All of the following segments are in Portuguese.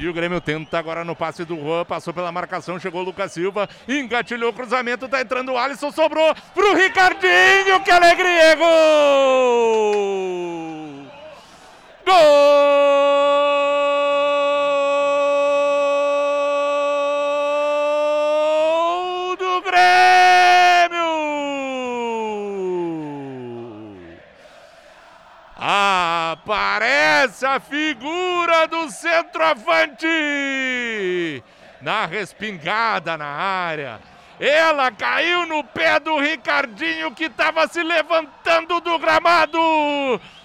E o Grêmio tenta agora no passe do Juan, passou pela marcação, chegou o Lucas Silva, engatilhou o cruzamento, tá entrando o Alisson, sobrou pro Ricardinho, que alegria, gol! Gol Aparece a figura do centroavante na respingada na área. Ela caiu no pé do Ricardinho que estava se levantando do gramado.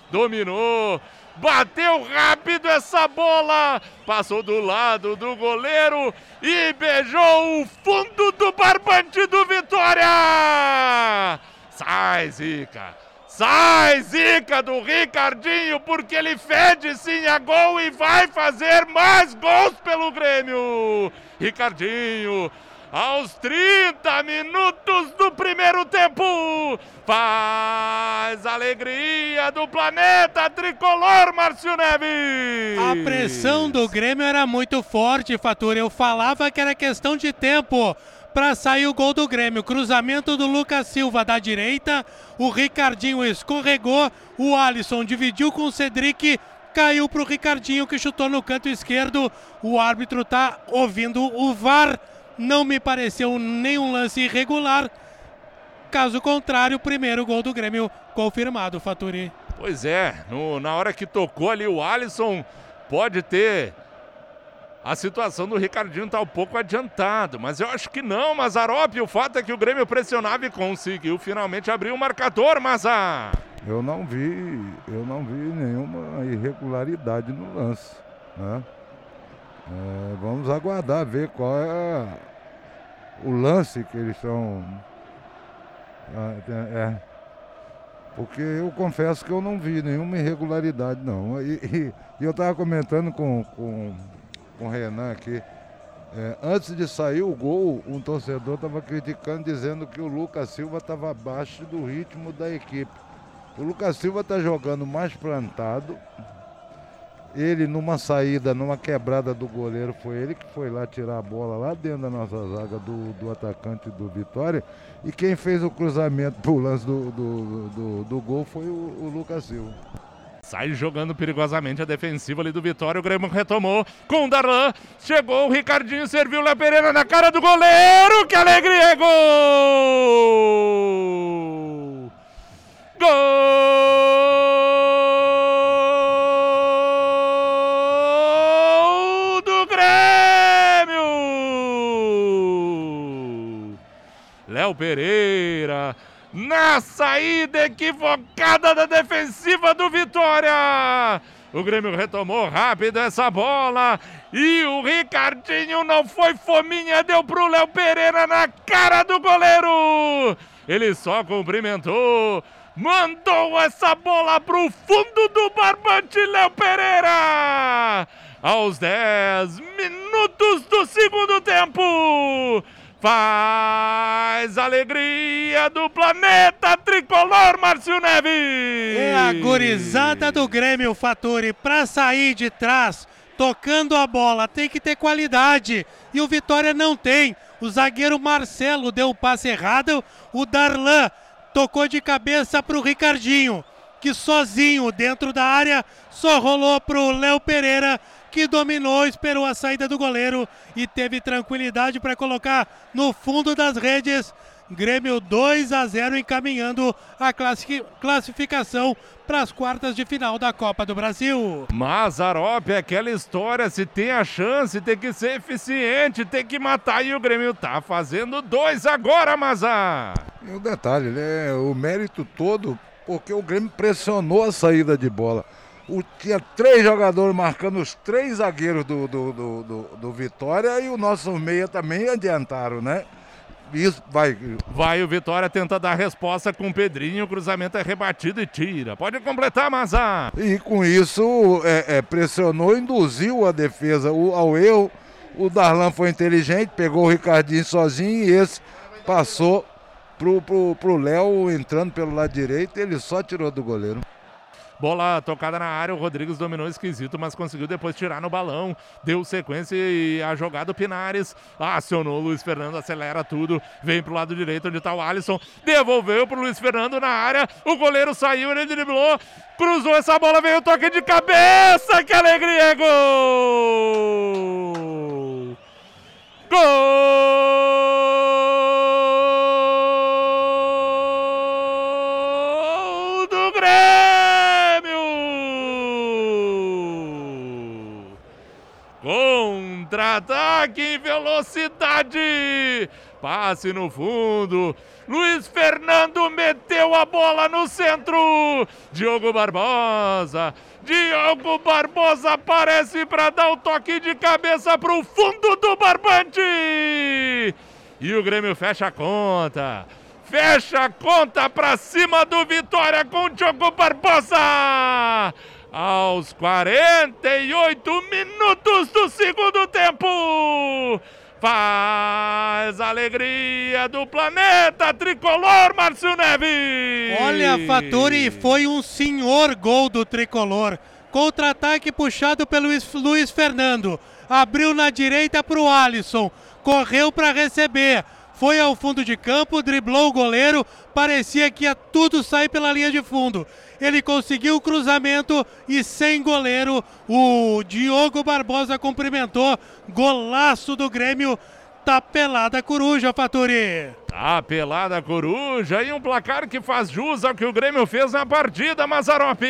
Dominou, bateu rápido essa bola, passou do lado do goleiro e beijou o fundo do barbante do Vitória. Sai, Zica. Sai, Zica do Ricardinho, porque ele fede sim a gol e vai fazer mais gols pelo Grêmio. Ricardinho, aos 30 minutos do primeiro tempo, faz alegria do planeta tricolor, Márcio Neves. A pressão do Grêmio era muito forte, Fatura. Eu falava que era questão de tempo para sair o gol do Grêmio. Cruzamento do Lucas Silva da direita, o Ricardinho escorregou, o Alisson dividiu com o Cedric, caiu para o Ricardinho que chutou no canto esquerdo. O árbitro tá ouvindo o VAR, não me pareceu nenhum lance irregular. Caso contrário, primeiro gol do Grêmio confirmado, Faturi. Pois é, no, na hora que tocou ali o Alisson, pode ter a situação do Ricardinho está um pouco adiantado, mas eu acho que não, Mazarop. O fato é que o Grêmio pressionava e conseguiu finalmente abrir o marcador, Mazar. Eu não vi, eu não vi nenhuma irregularidade no lance. Né? É, vamos aguardar ver qual é o lance que eles estão. É, porque eu confesso que eu não vi nenhuma irregularidade, não. E, e, e eu estava comentando com, com com o Renan aqui. É, antes de sair o gol, um torcedor estava criticando, dizendo que o Lucas Silva estava abaixo do ritmo da equipe. O Lucas Silva está jogando mais plantado. Ele, numa saída, numa quebrada do goleiro, foi ele que foi lá tirar a bola lá dentro da nossa zaga do, do atacante do Vitória. E quem fez o cruzamento pro lance do, do, do, do gol foi o, o Lucas Silva. Sai jogando perigosamente a defensiva ali do Vitória. O Grêmio retomou com o Darlan. Chegou o Ricardinho, serviu o Léo Pereira na cara do goleiro. Que alegria! É Gol! Gol do Grêmio! Léo Pereira na saída equivocada da defensiva do Vitória. O Grêmio retomou rápido essa bola e o Ricardinho não foi fominha, deu pro Léo Pereira na cara do goleiro. Ele só cumprimentou, mandou essa bola pro fundo do barbante Léo Pereira. Aos 10 minutos do segundo tempo faz alegria do planeta tricolor, Márcio Neves! É a gurizada do Grêmio Faturi para sair de trás, tocando a bola, tem que ter qualidade e o Vitória não tem. O zagueiro Marcelo deu o passe errado, o Darlan tocou de cabeça para o Ricardinho, que sozinho dentro da área só rolou para o Léo Pereira que dominou, esperou a saída do goleiro e teve tranquilidade para colocar no fundo das redes. Grêmio 2 a 0 encaminhando a classificação para as quartas de final da Copa do Brasil. Mazarop, é aquela história, se tem a chance, tem que ser eficiente, tem que matar e o Grêmio tá fazendo dois agora, Mazar. E o um detalhe, né? O mérito todo porque o Grêmio pressionou a saída de bola. O, tinha três jogadores marcando os três zagueiros do, do, do, do, do Vitória e o nosso meia também adiantaram, né? Isso vai. Vai o Vitória tenta dar resposta com o Pedrinho. O cruzamento é rebatido e tira. Pode completar, Mazar. E com isso é, é, pressionou, induziu a defesa o, ao erro. O Darlan foi inteligente, pegou o Ricardinho sozinho e esse passou pro, pro, pro Léo entrando pelo lado direito. Ele só tirou do goleiro. Bola tocada na área, o Rodrigues dominou esquisito, mas conseguiu depois tirar no balão. Deu sequência e a jogada do Pinares. Acionou o Luiz Fernando, acelera tudo. Vem pro lado direito onde tá o Alisson. Devolveu pro Luiz Fernando na área. O goleiro saiu, ele driblou. Cruzou essa bola, veio o toque de cabeça. Que alegria! É gol! Gol Contra-ataque em velocidade. Passe no fundo. Luiz Fernando meteu a bola no centro. Diogo Barbosa. Diogo Barbosa aparece para dar o toque de cabeça para o fundo do barbante. E o Grêmio fecha a conta. Fecha a conta para cima do Vitória com Diogo Barbosa. Aos 48 minutos do segundo tempo faz alegria do planeta tricolor, Márcio Neves. Olha, Faturi, foi um senhor gol do tricolor. Contra-ataque puxado pelo Luiz Fernando. Abriu na direita para o Alisson. Correu para receber. Foi ao fundo de campo, driblou o goleiro. Parecia que ia tudo sair pela linha de fundo. Ele conseguiu o cruzamento e sem goleiro, o Diogo Barbosa cumprimentou. Golaço do Grêmio. Tá pelada a coruja, Faturi. Tá pelada a coruja e um placar que faz jus ao que o Grêmio fez na partida, Mazarope.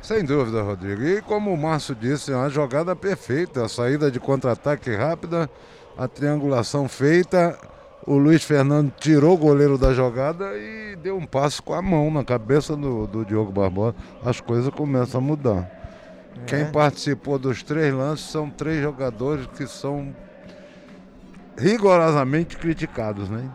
Sem dúvida, Rodrigo. E como o Márcio disse, é uma jogada perfeita. A saída de contra-ataque rápida, a triangulação feita. O Luiz Fernando tirou o goleiro da jogada e deu um passo com a mão na cabeça do, do Diogo Barbosa. As coisas começam a mudar. É. Quem participou dos três lances são três jogadores que são rigorosamente criticados, né?